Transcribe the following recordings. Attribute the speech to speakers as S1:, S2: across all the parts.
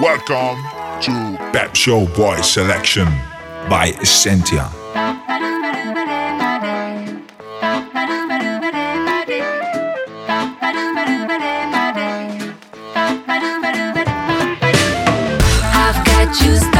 S1: Welcome to Pep Show Boy Selection by Essentia.
S2: I've got you.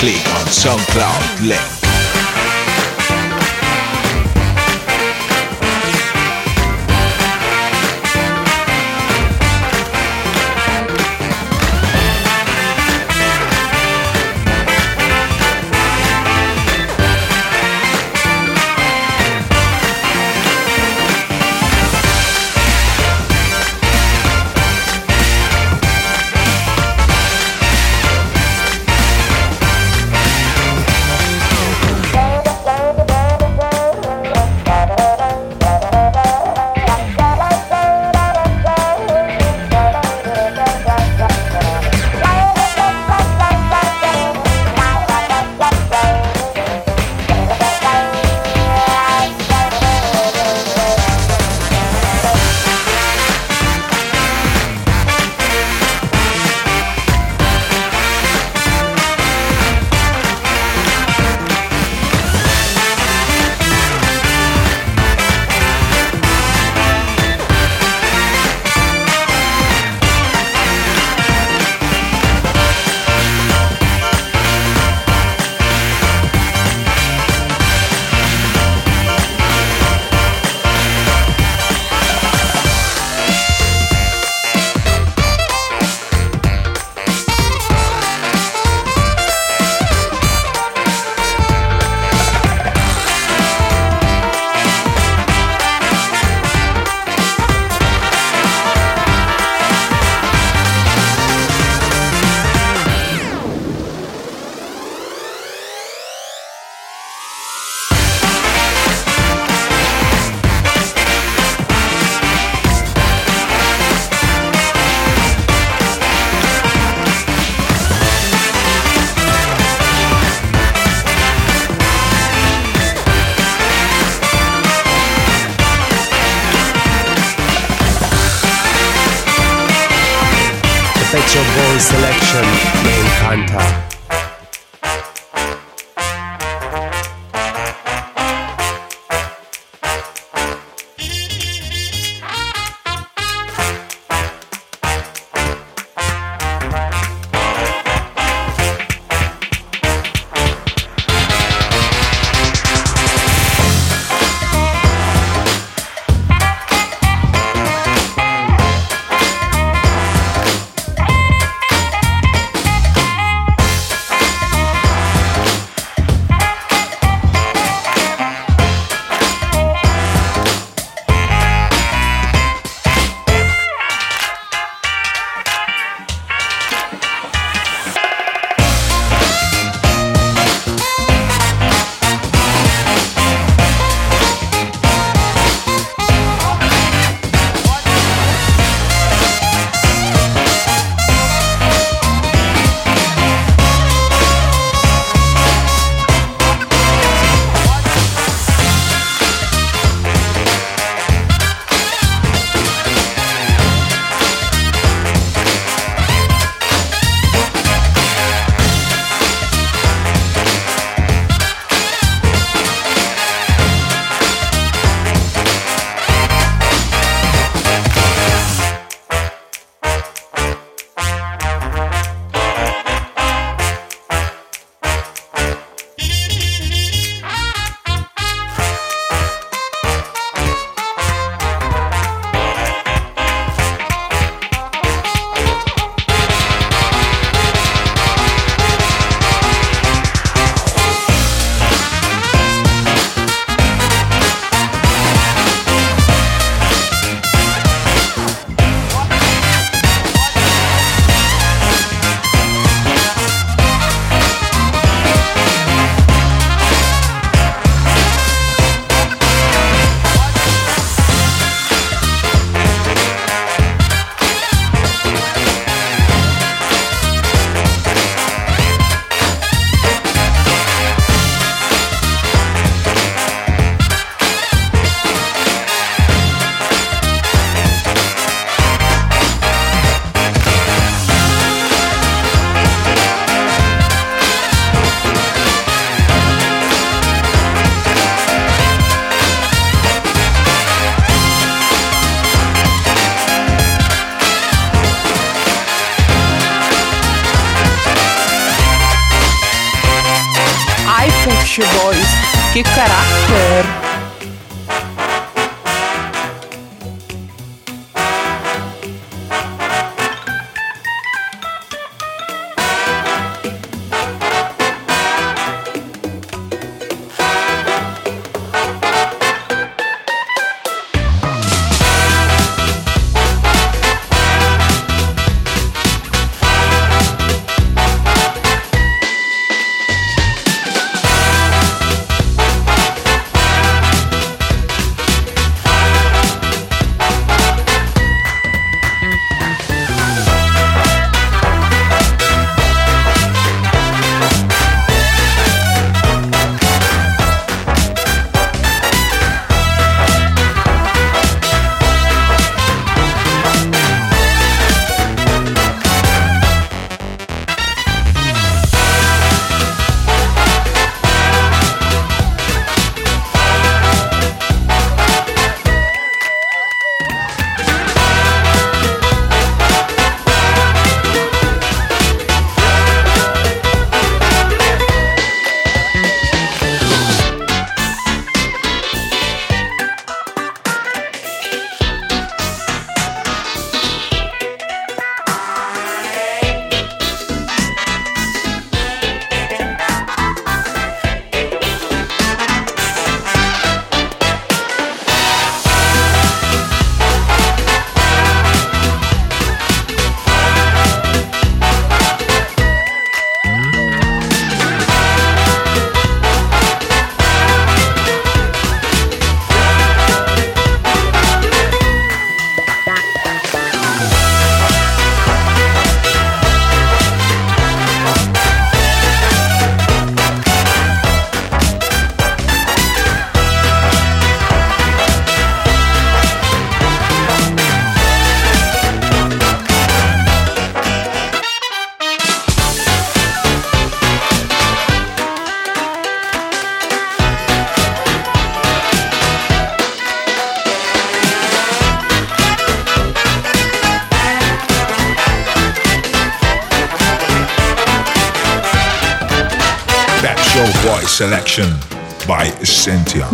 S3: Click on SoundCloud link.
S4: Pet Shop Boys selection me encanta.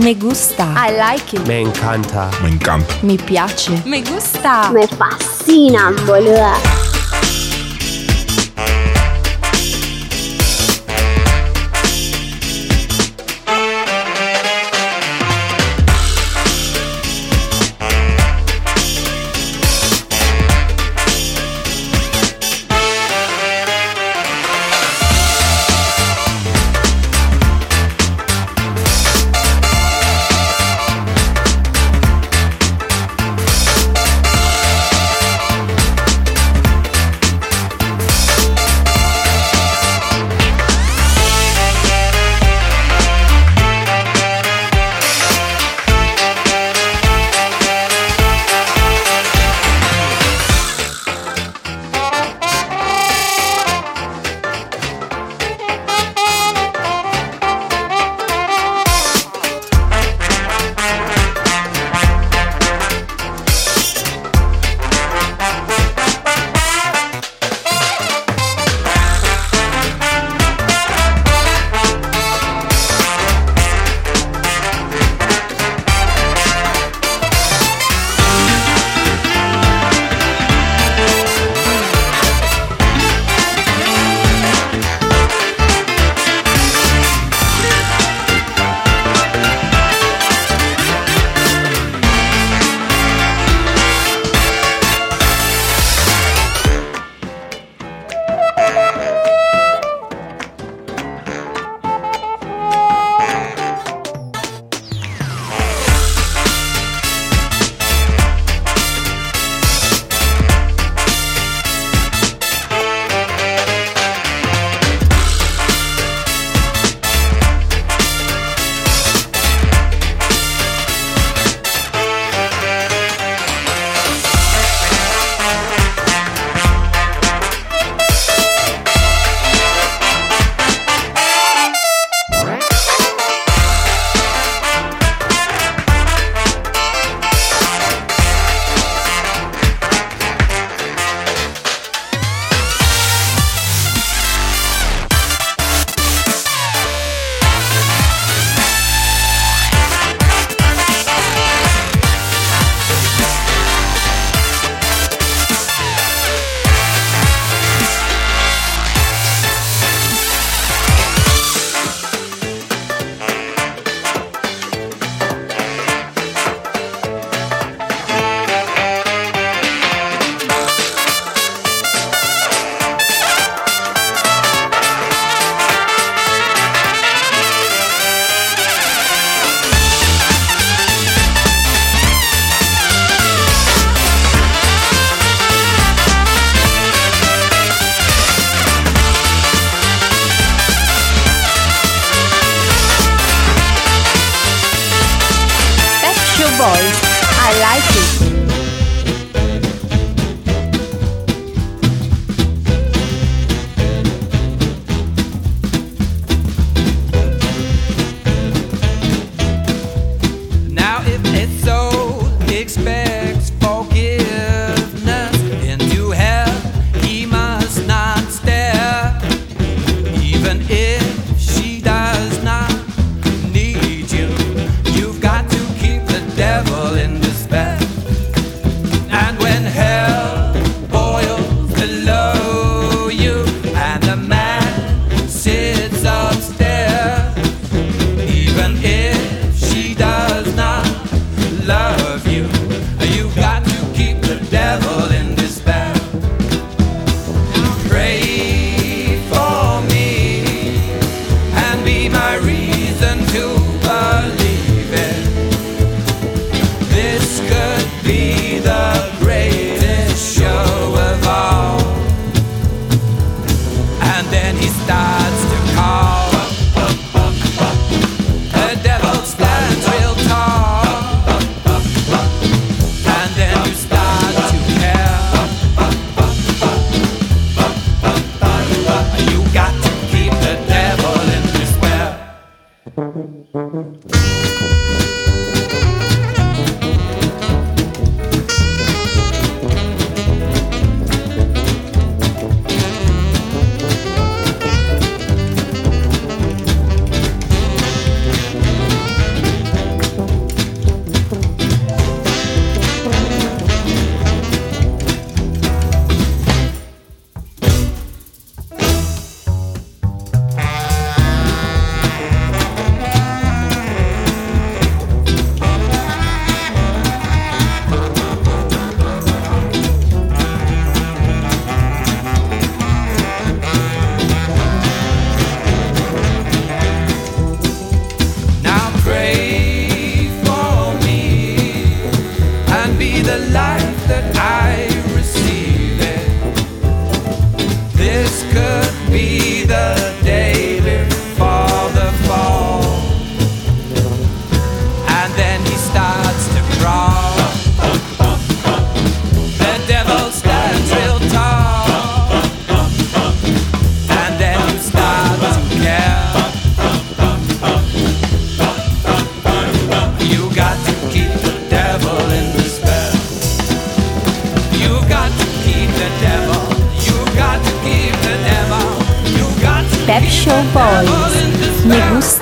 S5: Me gusta.
S6: I like it.
S4: Me encanta.
S1: Me encanta.
S5: Mi piace.
S6: Me gusta.
S7: Me fascinan, boluda.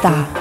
S5: Me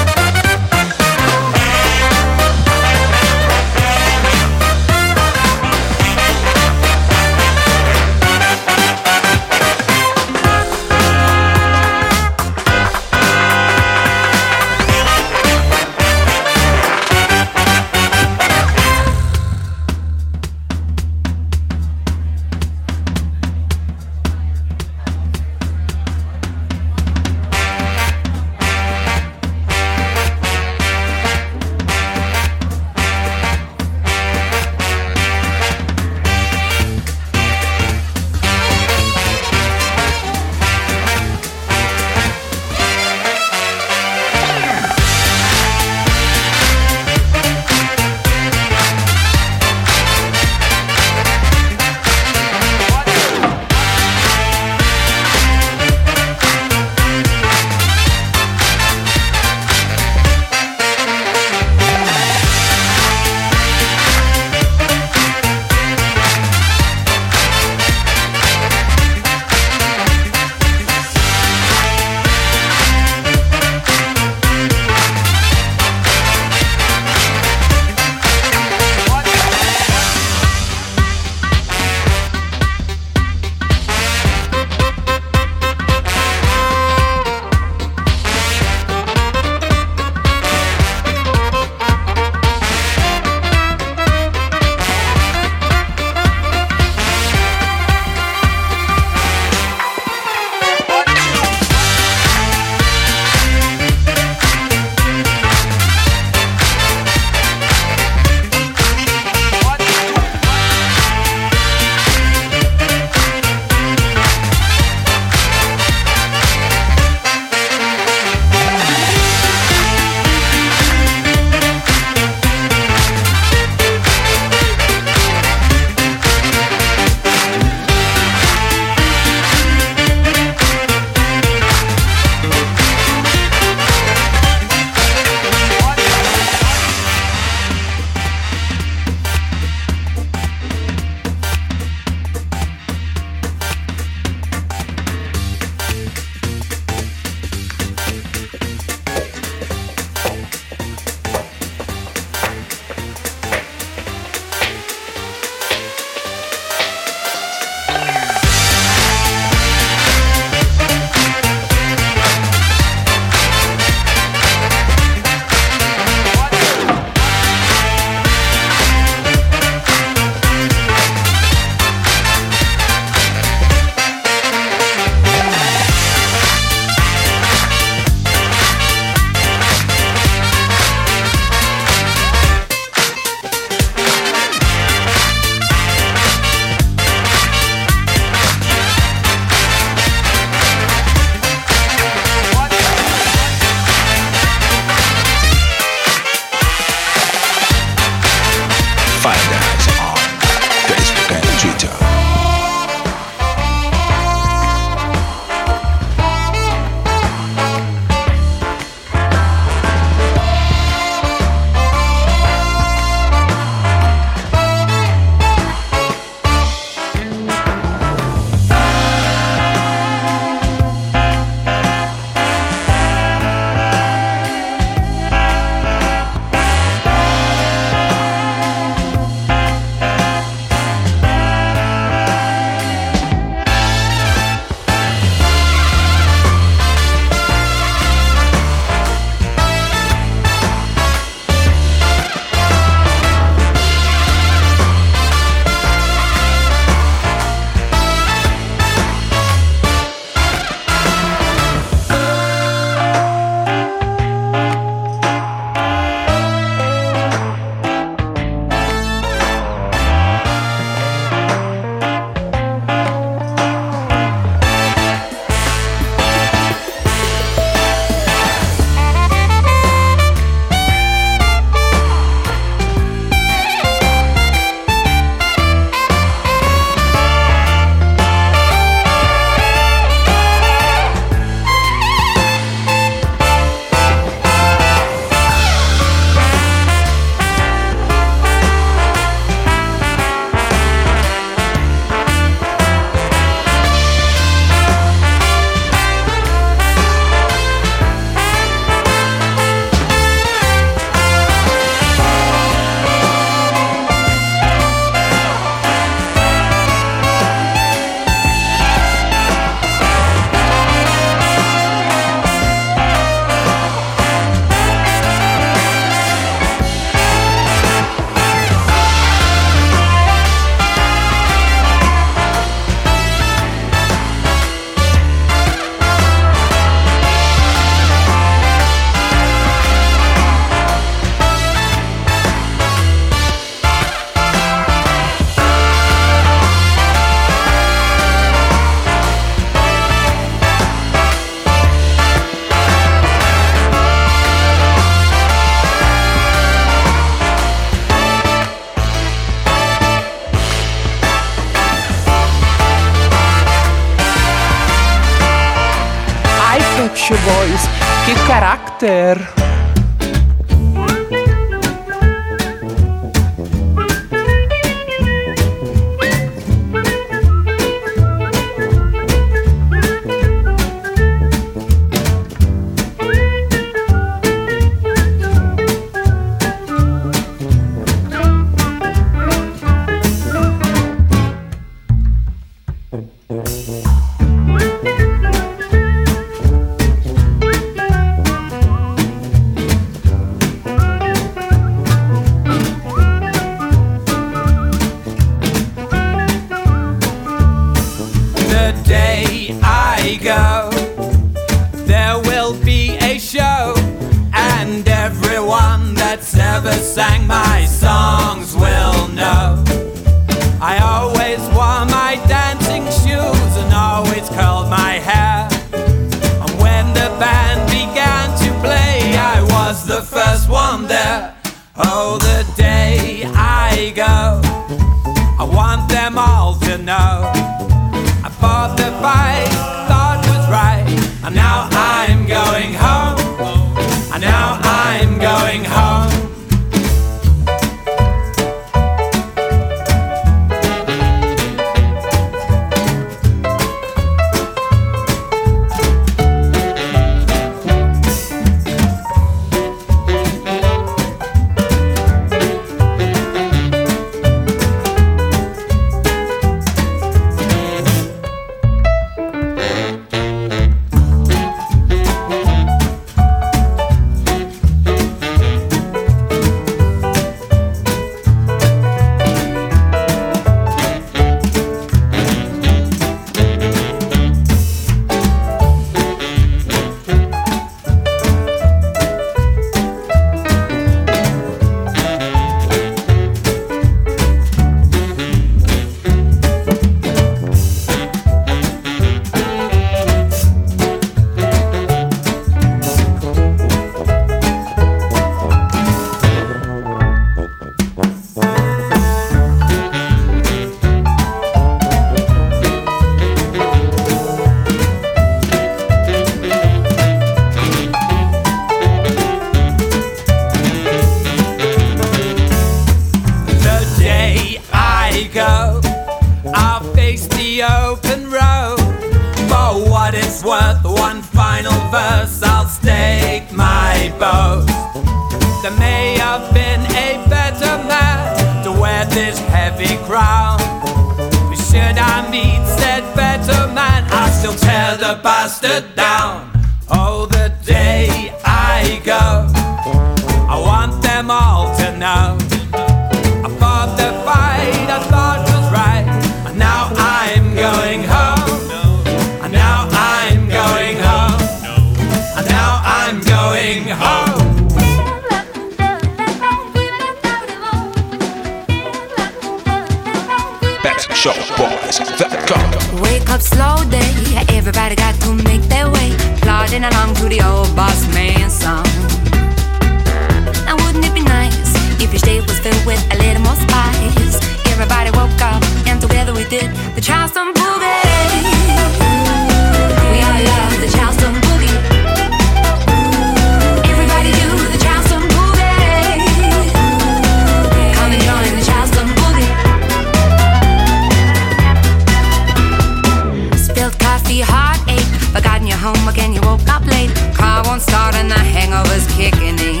S8: heavy
S5: heartache. Forgotten your home
S6: again. you woke up late. Car won't start and the hangover's kicking in.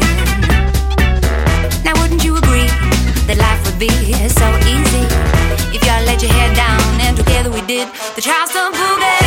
S6: Now, wouldn't you agree that life would be so easy if y'all let your head down and together we did the Charleston Boogie?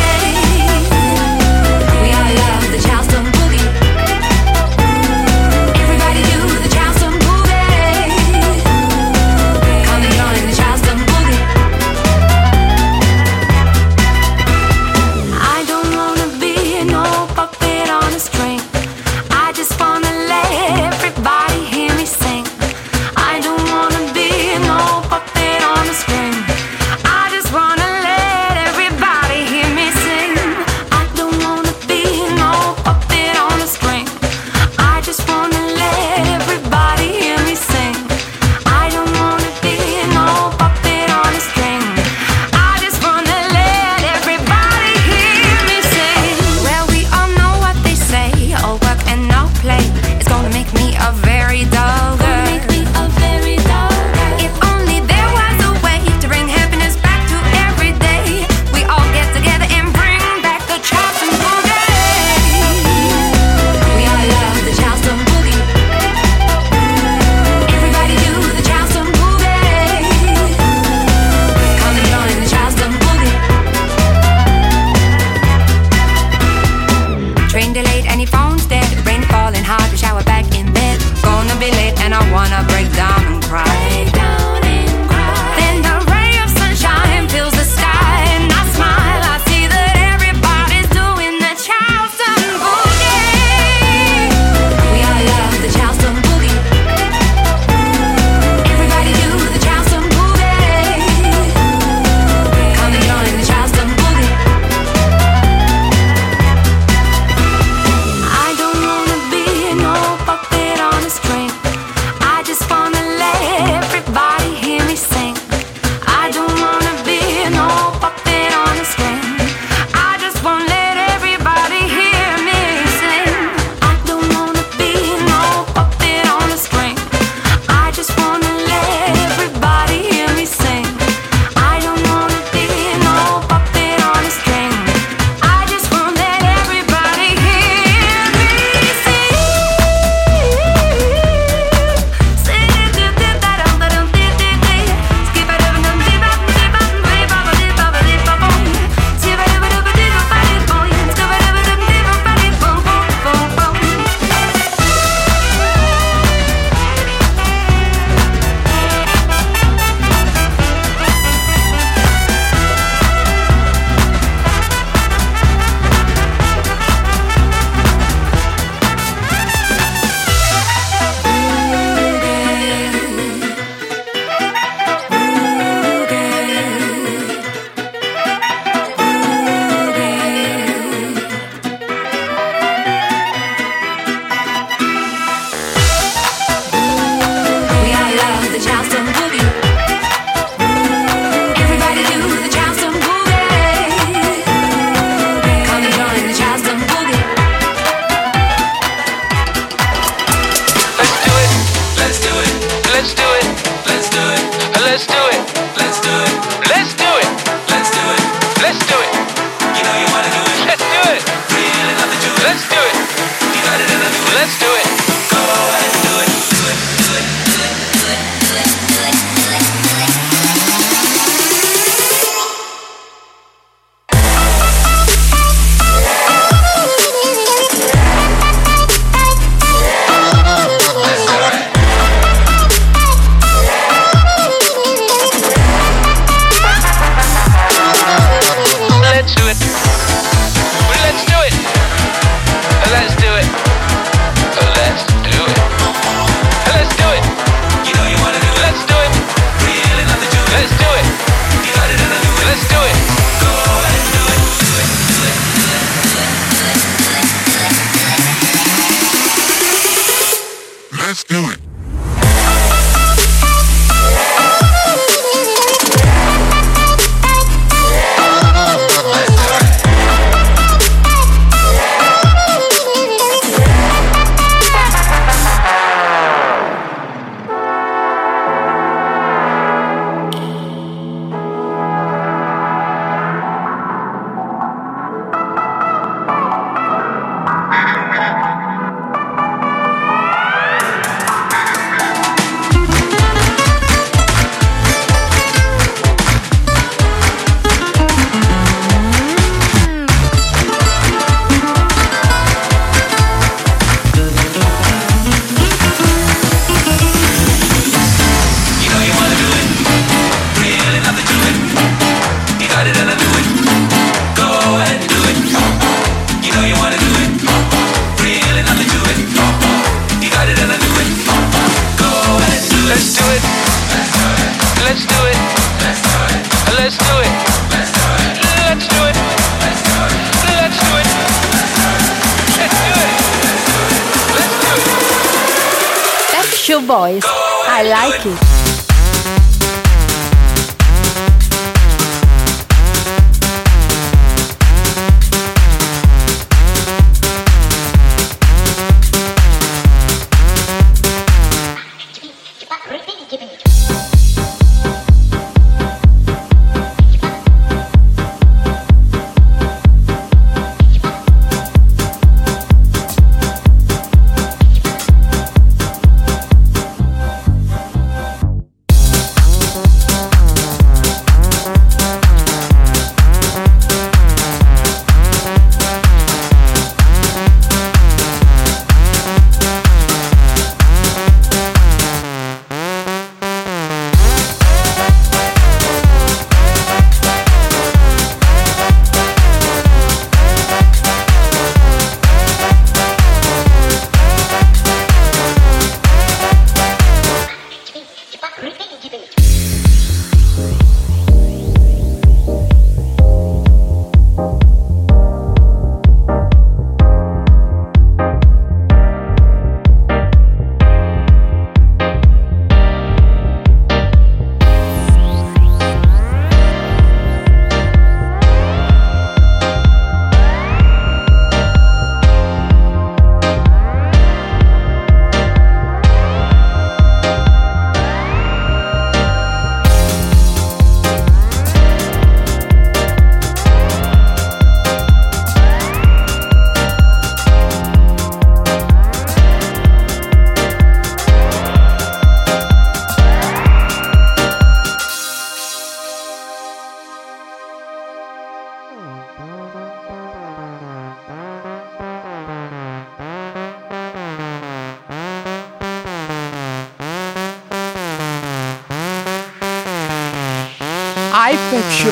S6: Boys. I like it.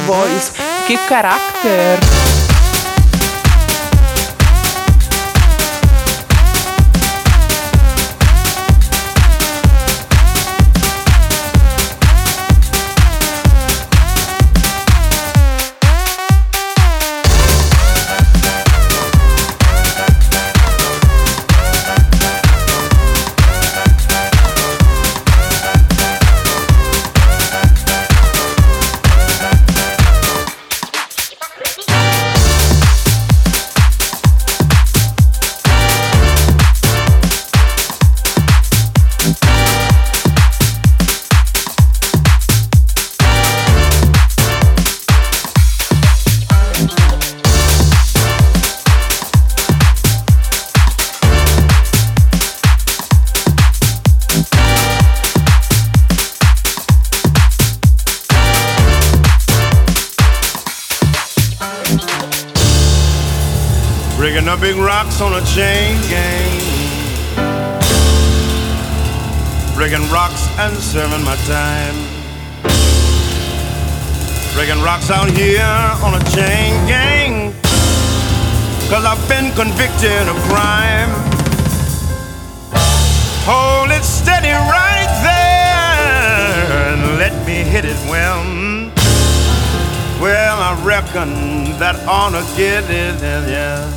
S6: voice. Que caráter! In a crime. Hold it steady right there and let me hit it well. Well, I reckon that oughta get it, yeah.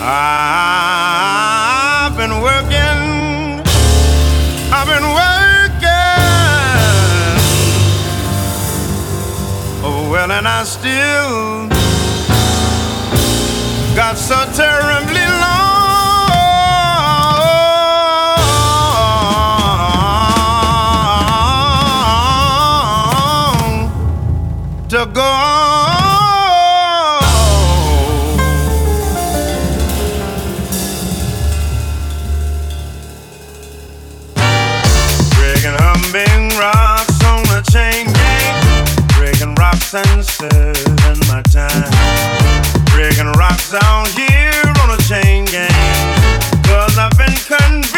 S6: I've been working, I've been working. Oh, well, and I still down here
S9: on
S2: a chain gang. Cause
S10: I've been convinced.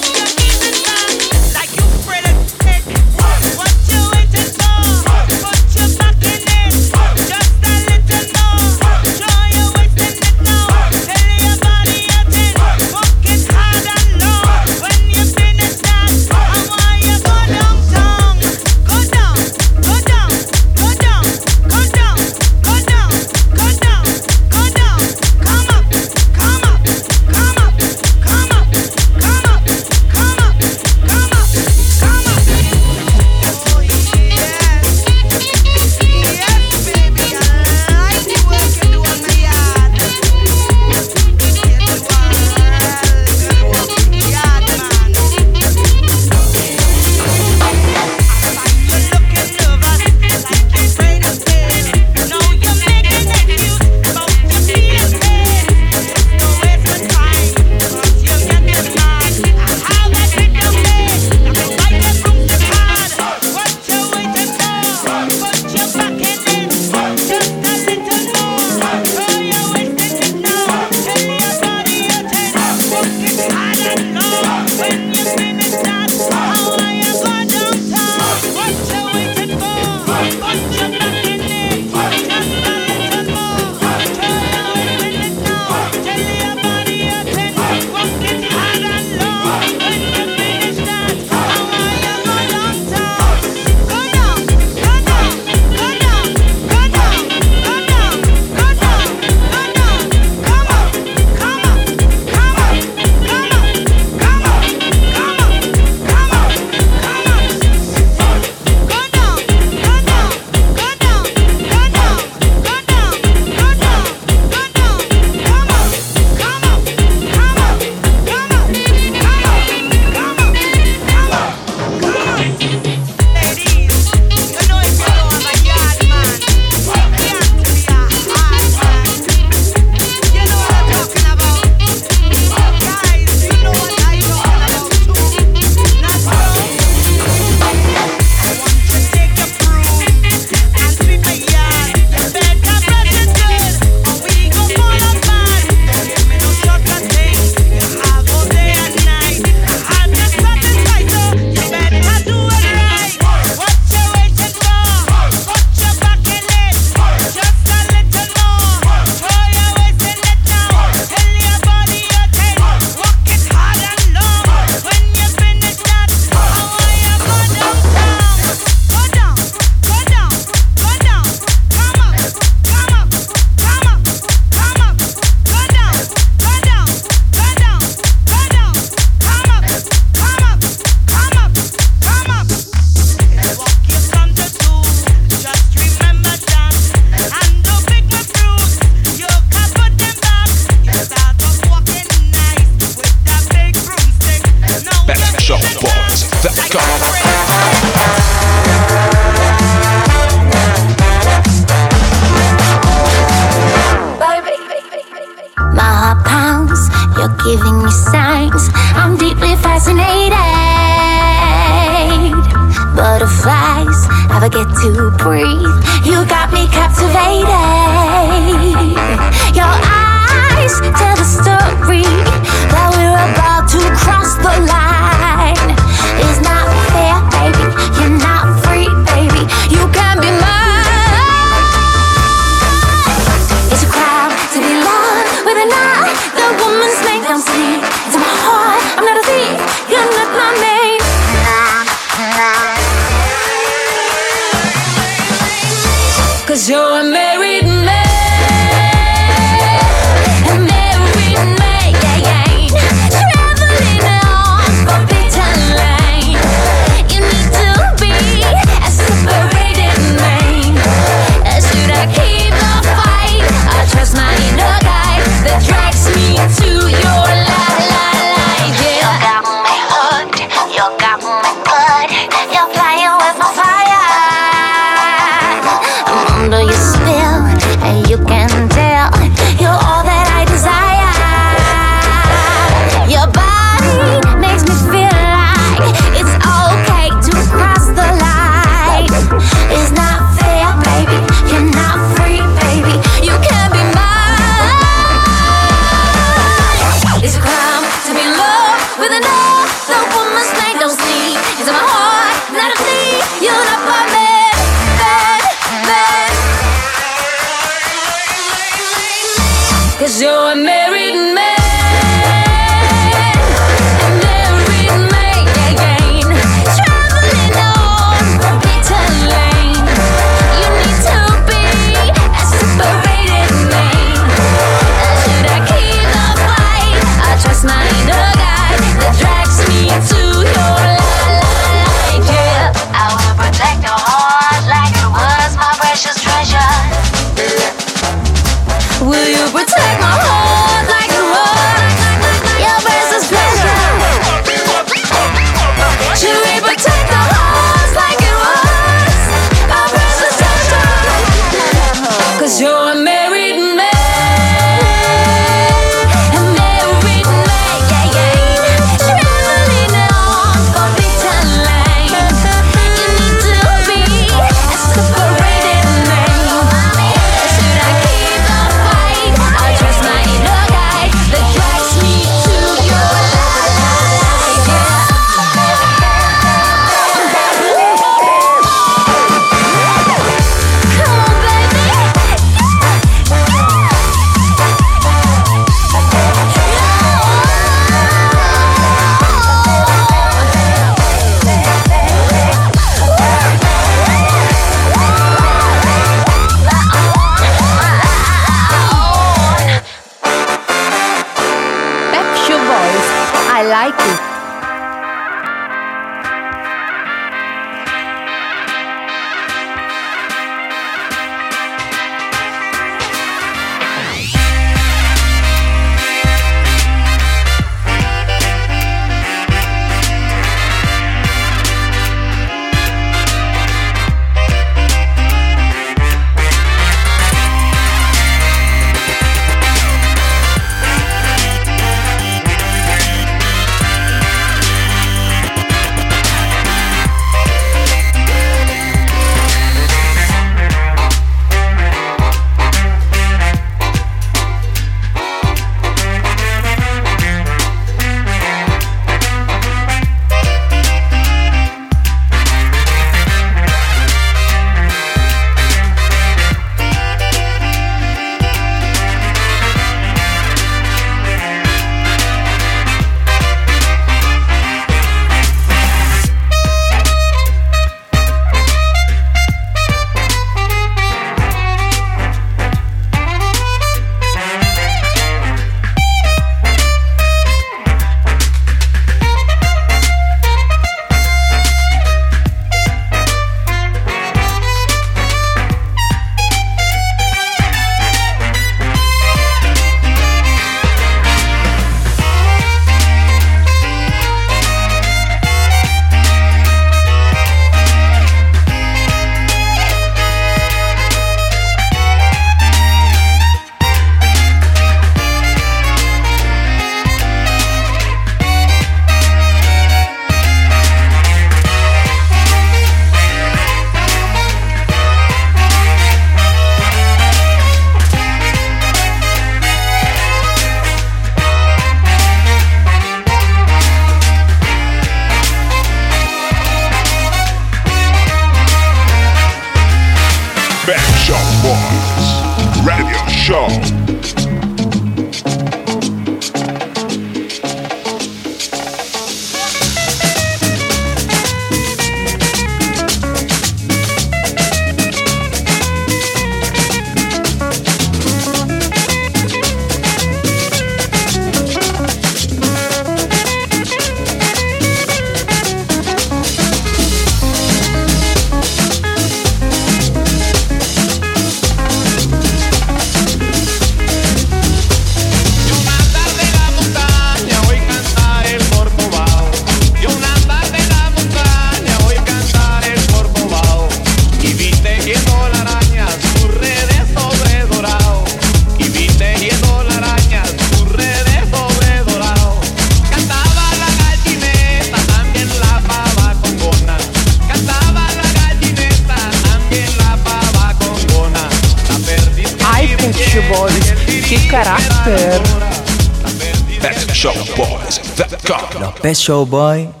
S10: PepsShowBoys.com